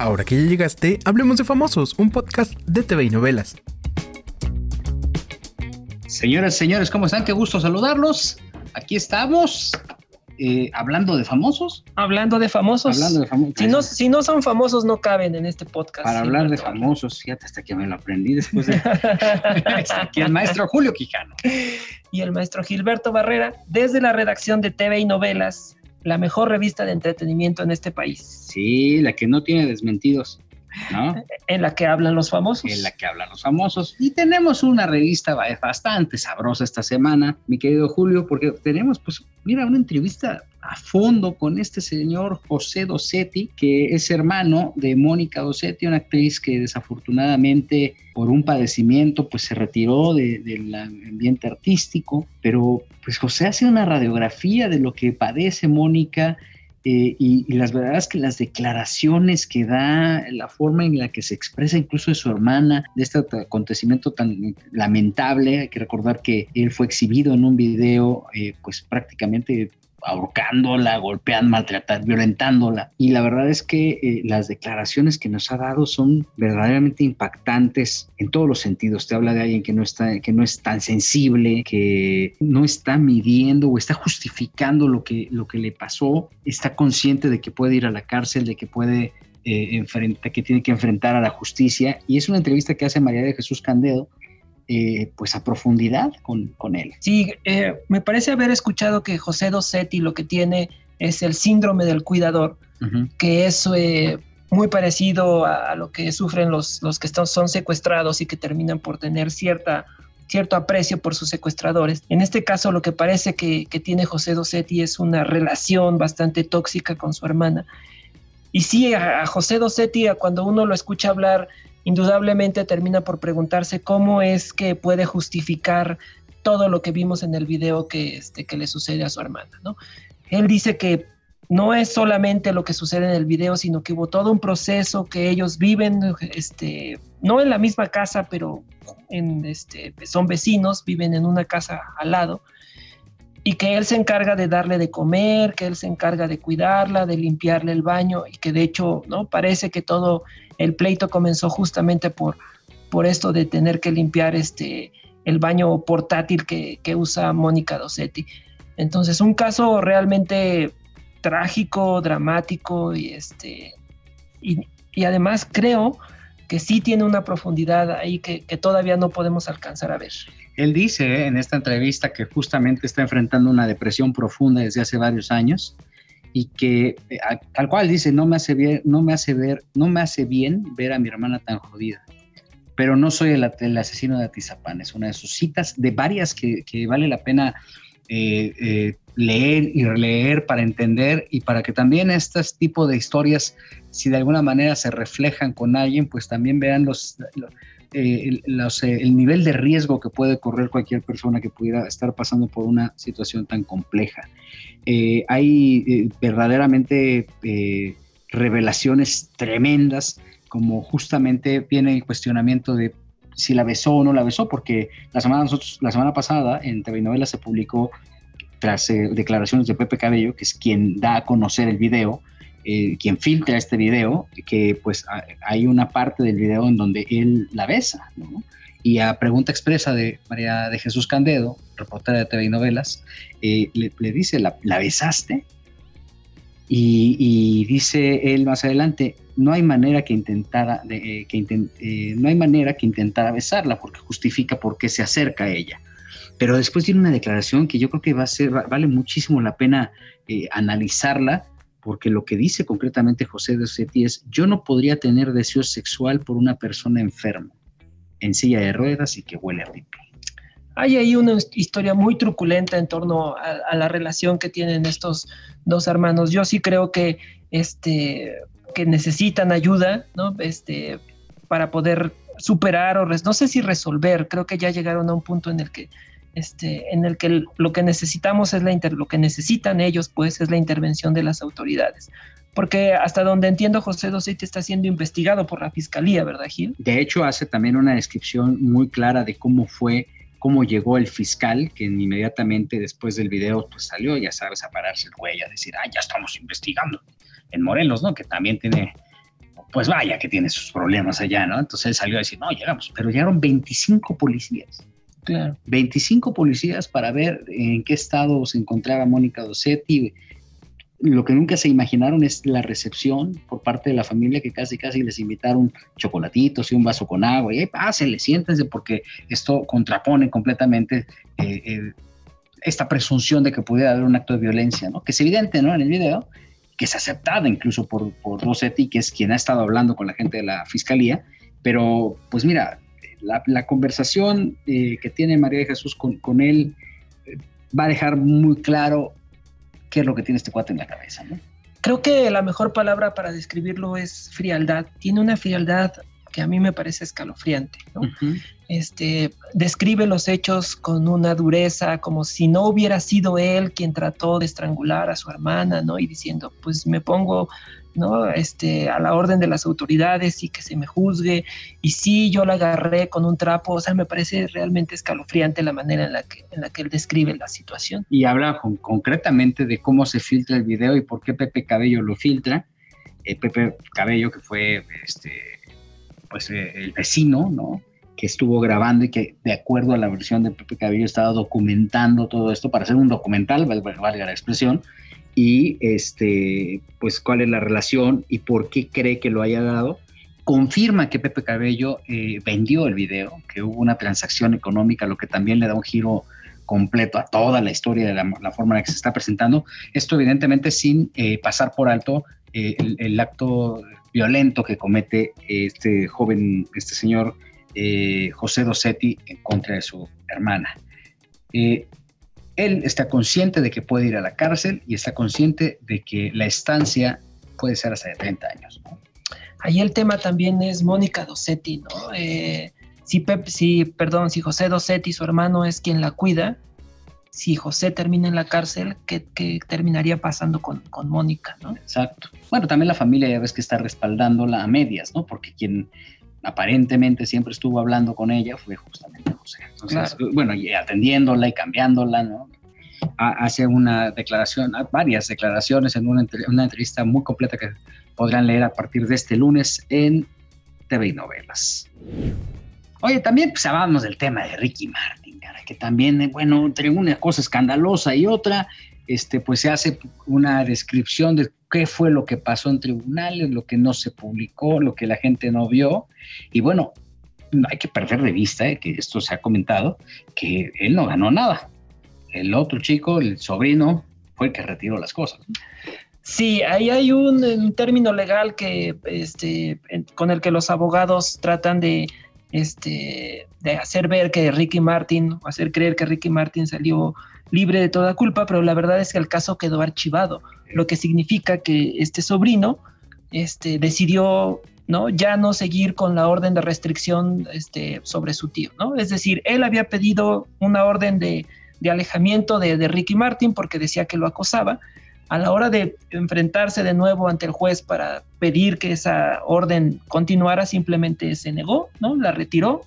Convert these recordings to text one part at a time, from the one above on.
Ahora que ya llegaste, hablemos de Famosos, un podcast de TV y novelas. Señoras, señores, ¿cómo están? Qué gusto saludarlos. Aquí estamos. Eh, hablando de famosos. Hablando de famosos. Hablando de famosos. Si no, si no son famosos, no caben en este podcast. Para hablar de famosos, fíjate hasta que me lo aprendí después de. aquí el maestro Julio Quijano. Y el maestro Gilberto Barrera, desde la redacción de TV y novelas, la mejor revista de entretenimiento en este país. Sí, la que no tiene desmentidos. ¿no? En la que hablan los famosos. En la que hablan los famosos. Y tenemos una revista bastante sabrosa esta semana, mi querido Julio, porque tenemos, pues, mira, una entrevista a fondo con este señor José Dossetti, que es hermano de Mónica Dossetti, una actriz que desafortunadamente por un padecimiento pues se retiró del ambiente artístico, pero pues José hace una radiografía de lo que padece Mónica eh, y, las verdades que las declaraciones que da, la forma en la que se expresa incluso de su hermana, de este acontecimiento tan lamentable, hay que recordar que él fue exhibido en un video eh, pues prácticamente ahorcándola, golpeando, maltratando, violentándola. Y la verdad es que eh, las declaraciones que nos ha dado son verdaderamente impactantes en todos los sentidos. Te habla de alguien que no está, que no es tan sensible, que no está midiendo o está justificando lo que, lo que le pasó, está consciente de que puede ir a la cárcel, de que puede eh, que tiene que enfrentar a la justicia. Y es una entrevista que hace María de Jesús Candedo, eh, pues a profundidad con, con él. Sí, eh, me parece haber escuchado que José Dossetti lo que tiene es el síndrome del cuidador, que es eh, muy parecido a, lo que sufren los, los que están, son secuestrados y que terminan por tener cierta cierto aprecio por sus secuestradores. En este caso, lo que parece que, que tiene José Dossetti es una relación bastante tóxica con su hermana. Y sí, a, a José Dossetti, cuando uno lo escucha hablar, indudablemente termina por preguntarse cómo es que puede justificar todo lo que vimos en el video que, este, que le sucede a su hermana, ¿no? Él dice que no es solamente lo que sucede en el video, sino que hubo todo un proceso que ellos viven, este, no en la misma casa, pero este, son vecinos, viven en una casa al lado, y que él se encarga de darle de comer, que él se encarga de cuidarla, de limpiarle el baño, y que de hecho, ¿no? Parece que todo el pleito comenzó justamente por, por esto de tener que limpiar este, el baño portátil que, usa Mónica Dossetti. Entonces, un caso realmente trágico, dramático y, este, y, además creo que sí tiene una profundidad ahí que, todavía no podemos alcanzar a ver. Él dice eh, en esta entrevista que justamente está enfrentando una depresión profunda desde hace varios años, y que eh, tal cual dice, no me hace bien, no me hace ver, no me hace bien ver a mi hermana tan jodida. Pero no soy el, asesino de Atizapán, es una de sus citas, de varias que, vale la pena eh, leer y releer para entender y para que también estos tipos de historias, si de alguna manera se reflejan con alguien, pues también vean los, eh, el, nivel de riesgo que puede correr cualquier persona que pudiera estar pasando por una situación tan compleja. Eh, hay eh, verdaderamente revelaciones tremendas, como justamente viene el cuestionamiento de si la besó o no la besó, porque la semana, la semana pasada en TV se publicó tras declaraciones de Pepe Cabello, que es quien da a conocer el video, eh, quien filtra este video, que pues hay una parte del video en donde él la besa, Y a pregunta expresa de María de Jesús Candedo, reportera de TV y Novelas, eh, le, dice, ¿la, besaste? Y, dice él más adelante, no hay manera que intentara, de, eh, que no hay manera que intentara besarla porque justifica por qué se acerca a ella. Pero después tiene una declaración que yo creo que va a ser, vale muchísimo la pena analizarla porque lo que dice concretamente José de Osetti es, yo no podría tener deseo sexual por una persona enferma, en silla de ruedas y que huele a pipi. Hay ahí una historia muy truculenta en torno a, la relación que tienen estos dos hermanos. Yo sí creo que, este, que necesitan ayuda, ¿no? Este, para poder superar o no sé si resolver, creo que ya llegaron a un punto en el que este, en el que lo que necesitamos es la lo que necesitan ellos, pues, es la intervención de las autoridades. Porque hasta donde entiendo, José Dosete está siendo investigado por la fiscalía, ¿verdad, Gil? De hecho, hace también una descripción muy clara de cómo fue, cómo llegó el fiscal, que inmediatamente después del video pues, salió, ya sabes, a pararse el cuello, a decir, ah, ya estamos investigando. En Morelos, ¿no? Que también tiene pues vaya que tiene sus problemas allá, ¿no? Entonces él salió a decir, no, llegamos, pero llegaron 25 policías. Claro. 25 policías para ver en qué estado se encontraba Mónica Dossetti. Lo que nunca se imaginaron es la recepción por parte de la familia que casi casi les invitaron chocolatitos y un vaso con agua. Y ahí pásenle, siéntense porque esto contrapone completamente eh, esta presunción de que pudiera haber un acto de violencia, ¿no? Que es evidente, ¿no? En el video, que es aceptada incluso por, por que es quien ha estado hablando con la gente de la fiscalía, pero pues mira, la, conversación eh, que tiene María de Jesús con, con él eh, va a dejar muy claro qué es lo que tiene este cuate en la cabeza, ¿no? Creo que la mejor palabra para describirlo es frialdad. Tiene una frialdad que a mí me parece escalofriante. ¿no? este, describe los hechos con una dureza, como si no hubiera sido él quien trató de estrangular a su hermana, ¿no? Y diciendo, pues me pongo, ¿no? Este, a la orden de las autoridades y que se me juzgue. Y sí, yo la agarré con un trapo. O sea, me parece realmente escalofriante la manera en la que, en la que él describe la situación. Y habla concretamente de cómo se filtra el video y por qué Pepe Cabello lo filtra. Eh, Pepe Cabello, que fue este, pues, eh, el vecino, ¿no? que estuvo grabando y que de acuerdo a la versión de Pepe Cabello estaba documentando todo esto para hacer un documental, valga la expresión, y este, pues cuál es la relación y por qué cree que lo haya dado. Confirma que Pepe Cabello eh, vendió el video, que hubo una transacción económica, lo que también le da un giro completo a toda la historia de la, forma en la que se está presentando. Esto evidentemente sin eh, pasar por alto eh, el, el, acto violento que comete este joven, este señor eh, José Dossetti en contra de su hermana. Eh, él está consciente de que puede ir a la cárcel y está consciente de que la estancia puede ser hasta de 30 años. Ahí el tema también es Mónica Dossetti, ¿no? Eh, si, si, perdón, si José Dossetti, su hermano, es quien la cuida, si José termina en la cárcel, ¿qué, terminaría pasando con, con, Mónica, ¿no? Exacto. Bueno, también la familia ya ves que está respaldándola a medias, ¿no? Porque quien aparentemente siempre estuvo hablando con ella fue justamente José. Entonces, bueno, y atendiéndola y cambiándola, ¿no? Hace una declaración, varias declaraciones en una, una entrevista muy completa que podrán leer a partir de este lunes en TV y Novelas. Oye, también pues hablábamos del tema de Ricky Martin, que también, bueno, entre una cosa escandalosa y otra, este, pues se hace una descripción de qué fue lo que pasó en tribunales, lo que no se publicó, lo que la gente no vio. Y bueno, no hay que perder de vista, eh, que esto se ha comentado, que él no ganó nada. El otro chico, el sobrino, fue el que retiró las cosas. Sí, ahí hay un, término legal que, este, con el que los abogados tratan de, este, de hacer ver que Ricky Martin, o hacer creer que Ricky Martin salió libre de toda culpa, pero la verdad es que el caso quedó archivado, lo que significa que este sobrino este, decidió ya no seguir con la orden de restricción este, sobre su tío. ¿no? Es decir, él había pedido una orden de, alejamiento de, Ricky Martin porque decía que lo acosaba. A la hora de enfrentarse de nuevo ante el juez para pedir que esa orden continuara, simplemente se negó, ¿no? la retiró.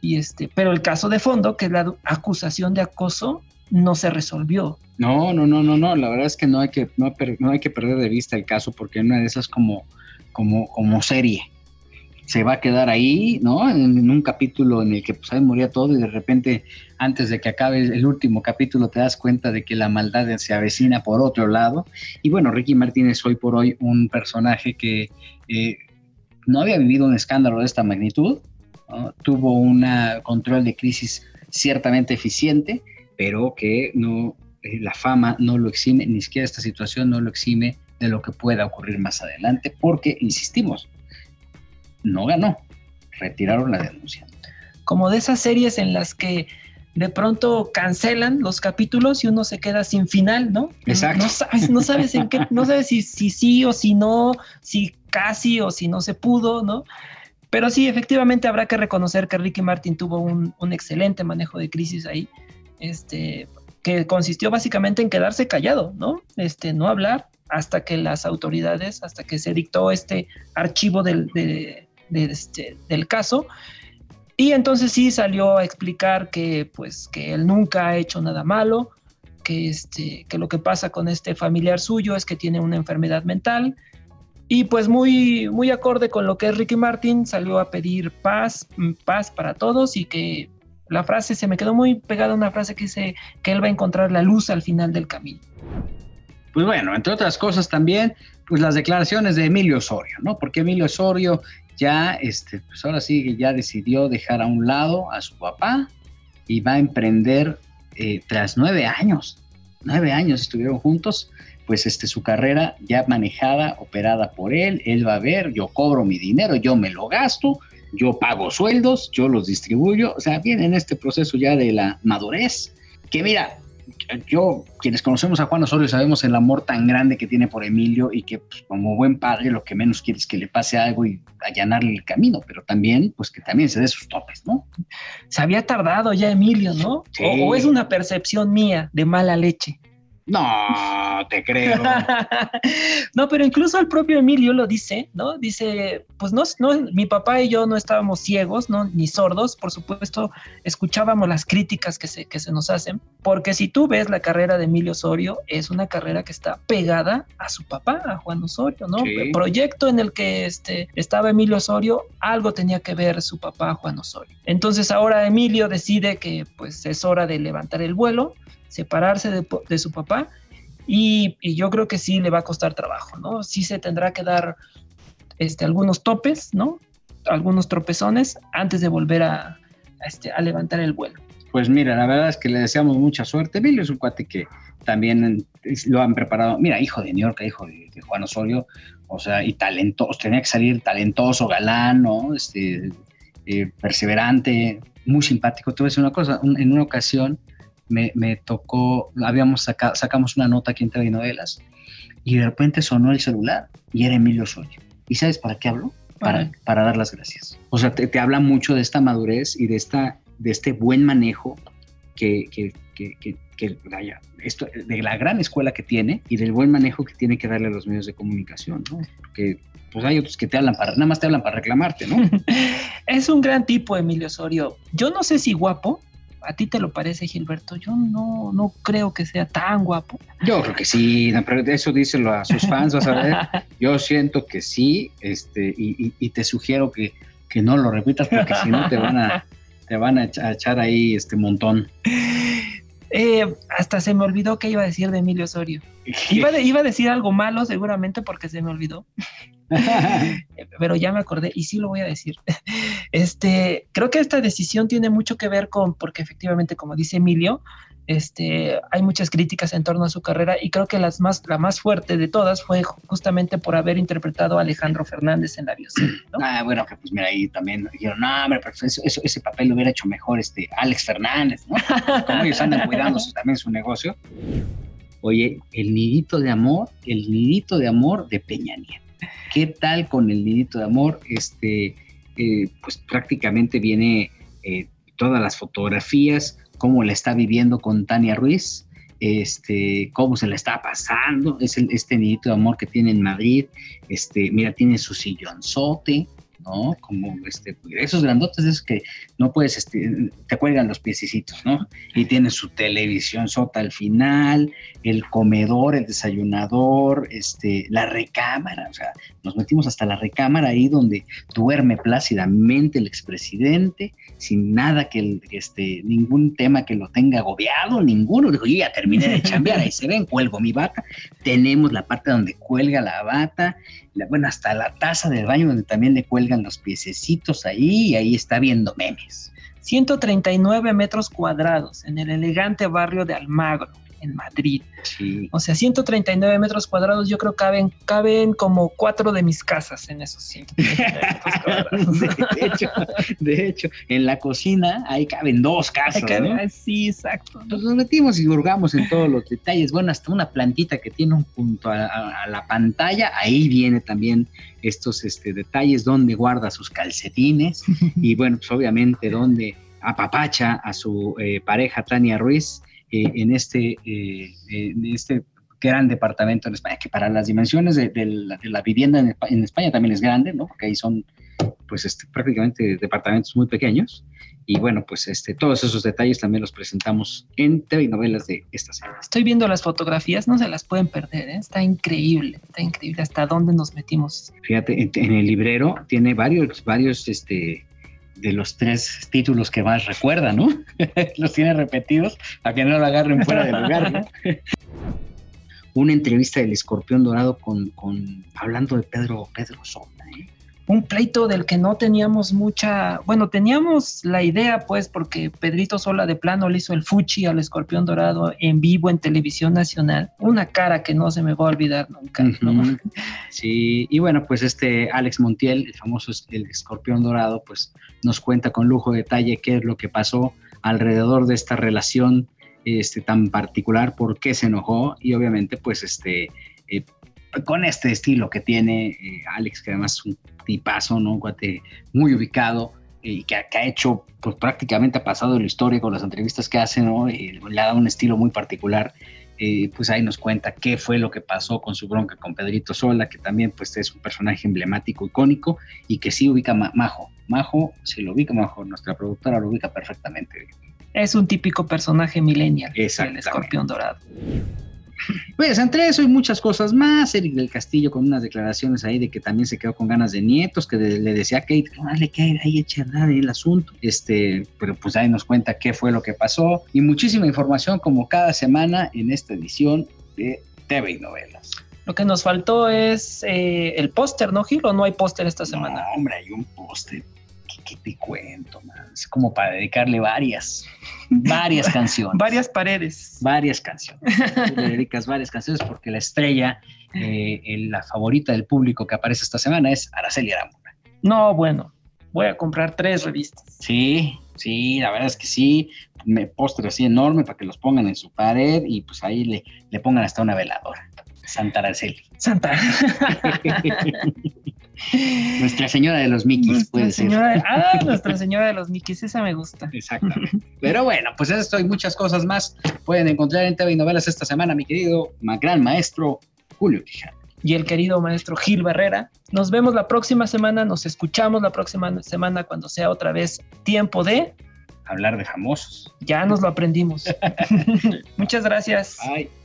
Y este, pero el caso de fondo, que es la acusación de acoso, no se resolvió. No, no, no, no, no. La verdad es que no hay que, no, hay que perder de vista el caso porque una de esas como, como, como serie. Se va a quedar ahí, ¿no? En, un capítulo en el que pues ahí moría todo y de repente, antes de que acabe el último capítulo, te das cuenta de que la maldad se avecina por otro lado. Y bueno, Ricky Martínez hoy por hoy un personaje que eh, no había vivido un escándalo de esta magnitud, tuvo un control de crisis ciertamente eficiente pero que no, eh, la fama no lo exime, ni siquiera esta situación no lo exime de lo que pueda ocurrir más adelante, porque, insistimos, no ganó, retiraron la denuncia. Como de esas series en las que de pronto cancelan los capítulos y uno se queda sin final, ¿no? Exacto. No sabes, no sabes en qué, no sabes si, si sí o si no, si casi o si no se pudo, ¿no? Pero sí, efectivamente habrá que reconocer que Ricky Martin tuvo un, un excelente manejo de crisis ahí este, que consistió básicamente en quedarse callado, ¿no? Este, no hablar hasta que las autoridades, hasta que se dictó este archivo del, este, del caso. Y entonces sí salió a explicar que, pues, que él nunca ha hecho nada malo, que, este, que lo que pasa con este familiar suyo es que tiene una enfermedad mental Y pues muy, muy acorde con lo que es Ricky Martin, salió a pedir paz, mm, paz para todos y que la frase se me quedó muy pegada una frase que dice que él va a encontrar la luz al final del camino. Pues bueno, entre otras cosas también, pues las declaraciones de Emilio Osorio, ¿no? Porque Emilio Osorio ya, este, pues ahora sí ya decidió dejar a un lado a su papá y va a emprender eh, tras nueve años, nueve años estuvieron juntos, pues este, su carrera ya manejada, operada por él, él va a ver, yo cobro mi dinero, yo me lo gasto, yo pago sueldos, yo los distribuyo, o sea, viene en este proceso ya de la madurez, que mira, yo, quienes conocemos a Juan Osorio, sabemos el amor tan grande que tiene por Emilio y que pues, como buen padre lo que menos quiere es que le pase algo y allanarle el camino, pero también, pues que también se dé sus topes, ¿no? Se había tardado ya Emilio, ¿no? o es una percepción mía de mala leche. No, te creo. no, pero incluso el propio Emilio lo dice, ¿no? Dice, pues no, no, mi papá y yo no estábamos ciegos, ¿no? Ni sordos, por supuesto, escuchábamos las críticas que se, que se nos hacen, porque si tú ves la carrera de Emilio Osorio, es una carrera que está pegada a su papá, a Juan Osorio, ¿no? El proyecto en el que este, estaba Emilio Osorio, algo tenía que ver su papá, Juan Osorio. Entonces ahora Emilio decide que pues es hora de levantar el vuelo, separarse de, su papá y, yo creo que sí le va a costar trabajo, ¿no? Sí se tendrá que dar este, algunos topes, ¿no? Algunos tropezones antes de volver a, este, a levantar el vuelo. Pues mira, la verdad es que le deseamos mucha suerte. Emilio es un cuate que también lo han preparado. Mira, hijo de New York, hijo de, Juan Osorio, o sea, y talentoso, tenía que salir talentoso, galán, ¿no? Este, eh, perseverante, muy simpático. Te voy a decir una cosa, en una ocasión me, tocó, habíamos sacado, sacamos una nota aquí en TV Novelas y de repente sonó el celular y era Emilio Osorio. ¿Y sabes para qué hablo? Para, para dar las gracias. O sea, te, habla mucho de esta madurez y de, esta, de este buen manejo que, que, que, que, vaya, esto, de la gran escuela que tiene y del buen manejo que tiene que darle a los medios de comunicación, ¿no? Porque pues hay otros que te hablan para, nada más te hablan para reclamarte, ¿no? es un gran tipo, Emilio Osorio. Yo no sé si guapo, ¿A ti te lo parece, Gilberto? Yo no, no creo que sea tan guapo. Yo creo que sí, pero eso díselo a sus fans, vas a ver. Yo siento que sí, este, y, te sugiero que, que, no lo repitas porque si no te van a, te van a echar ahí este montón. Eh, hasta se me olvidó qué iba a decir de Emilio Osorio. Iba, iba a decir algo malo seguramente porque se me olvidó. pero ya me acordé y sí lo voy a decir. Este, creo que esta decisión tiene mucho que ver con, porque efectivamente, como dice Emilio, este, hay muchas críticas en torno a su carrera y creo que las más, la más fuerte de todas fue justamente por haber interpretado a Alejandro Fernández en la bioserie. Ah, bueno, que pues mira, ahí también dijeron, no, hombre, pero eso, ese papel lo hubiera hecho mejor este Alex Fernández, ¿no? Como ellos andan cuidando también su negocio. Oye, el nidito de amor, el nidito de amor de Peña Nieto. ¿Qué tal con el nidito de amor? Este, eh, pues prácticamente viene eh, todas las fotografías, cómo la está viviendo con Tania Ruiz, este, cómo se la está pasando, es el, este nidito de amor que tiene en Madrid, este, mira, tiene su sillonzote, ¿no? Como este, esos grandotes es que no puedes, este, te cuelgan los piececitos, ¿no? Y tiene su televisión sota al final, el comedor, el desayunador, este, la recámara, o sea, nos metimos hasta la recámara ahí donde duerme plácidamente el expresidente, sin nada que, este, ningún tema que lo tenga agobiado, ninguno. Dijo, ya terminé de chambear, ahí se ven, cuelgo mi bata. Tenemos la parte donde cuelga la bata, bueno, hasta la taza del baño donde también le cuelgan los piececitos ahí y ahí está viendo memes. 139 metros cuadrados en el elegante barrio de Almagro en Madrid. Sí. O sea, 139 metros cuadrados, yo creo caben, caben como cuatro de mis casas en esos 139 metros cuadrados. de, hecho, de hecho, en la cocina ahí caben dos casas. Sí, exacto. Entonces nos metimos y hurgamos en todos los detalles. Bueno, hasta una plantita que tiene un punto a, la pantalla, ahí viene también estos este, detalles donde guarda sus calcetines y bueno, pues obviamente donde apapacha a su eh, pareja Tania Ruiz en, este, eh, en este gran departamento en España, que para las dimensiones de, la, vivienda en, España también es grande, ¿no? Porque ahí son pues este, prácticamente departamentos muy pequeños. Y bueno, pues este, todos esos detalles también los presentamos en TV y novelas de esta semana. Estoy viendo las fotografías, no se las pueden perder, ¿eh? está increíble, está increíble hasta dónde nos metimos. Fíjate, en, el librero tiene varios, varios, este, de los tres títulos que más recuerda, ¿no? los tiene repetidos para que no lo agarren fuera de lugar, ¿no? Una entrevista del escorpión dorado con, con hablando de Pedro, Pedro Sola. Un pleito del que no teníamos mucha, bueno, teníamos la idea pues porque Pedrito Sola de plano le hizo el fuchi al escorpión dorado en vivo en televisión nacional, una cara que no se me va a olvidar nunca. Sí, y bueno, pues este Alex Montiel, el famoso el escorpión dorado, pues nos cuenta con lujo de detalle qué es lo que pasó alrededor de esta relación este, tan particular, por qué se enojó y obviamente pues este... Eh, con este estilo que tiene eh, Alex, que además es un tipazo, ¿no? Un cuate muy ubicado y que, ha hecho, pues prácticamente ha pasado la historia con las entrevistas que hace, ¿no? Y le ha dado un estilo muy particular. Eh, pues ahí nos cuenta qué fue lo que pasó con su bronca con Pedrito Sola, que también pues es un personaje emblemático, icónico y que sí ubica Majo. Majo, si lo ubica Majo, nuestra productora lo ubica perfectamente. Es un típico personaje millennial, el escorpión dorado. Pues entre eso y muchas cosas más, Eric del Castillo con unas declaraciones ahí de que también se quedó con ganas de nietos, que le decía a Kate, dale Kate, ahí echa el asunto, este, pero pues ahí nos cuenta qué fue lo que pasó y muchísima información como cada semana en esta edición de TV y Novelas. Lo que nos faltó es eh, el póster, ¿no, Gil? ¿O no hay póster esta semana? No, hombre, hay un póster ¿qué te cuento, man? Es como para dedicarle varias, varias canciones. varias paredes. Varias canciones. le dedicas varias canciones porque la estrella, eh, la favorita del público que aparece esta semana es Araceli Arámbula. No, bueno, voy a comprar tres revistas. Sí, sí, la verdad es que sí. Me póster así enorme para que los pongan en su pared y pues ahí le, le pongan hasta una veladora. Santa Araceli. Santa. Nuestra Señora de los Mickeys, puede ser. ah, Nuestra Señora de los Mickeys, esa me gusta. Exactamente. Pero bueno, pues esto y muchas cosas más pueden encontrar en TV y Novelas esta semana, mi querido gran maestro Julio Quijano. Y el querido maestro Gil Barrera. Nos vemos la próxima semana, nos escuchamos la próxima semana cuando sea otra vez tiempo de hablar de famosos. Ya nos lo aprendimos. Muchas gracias. Bye.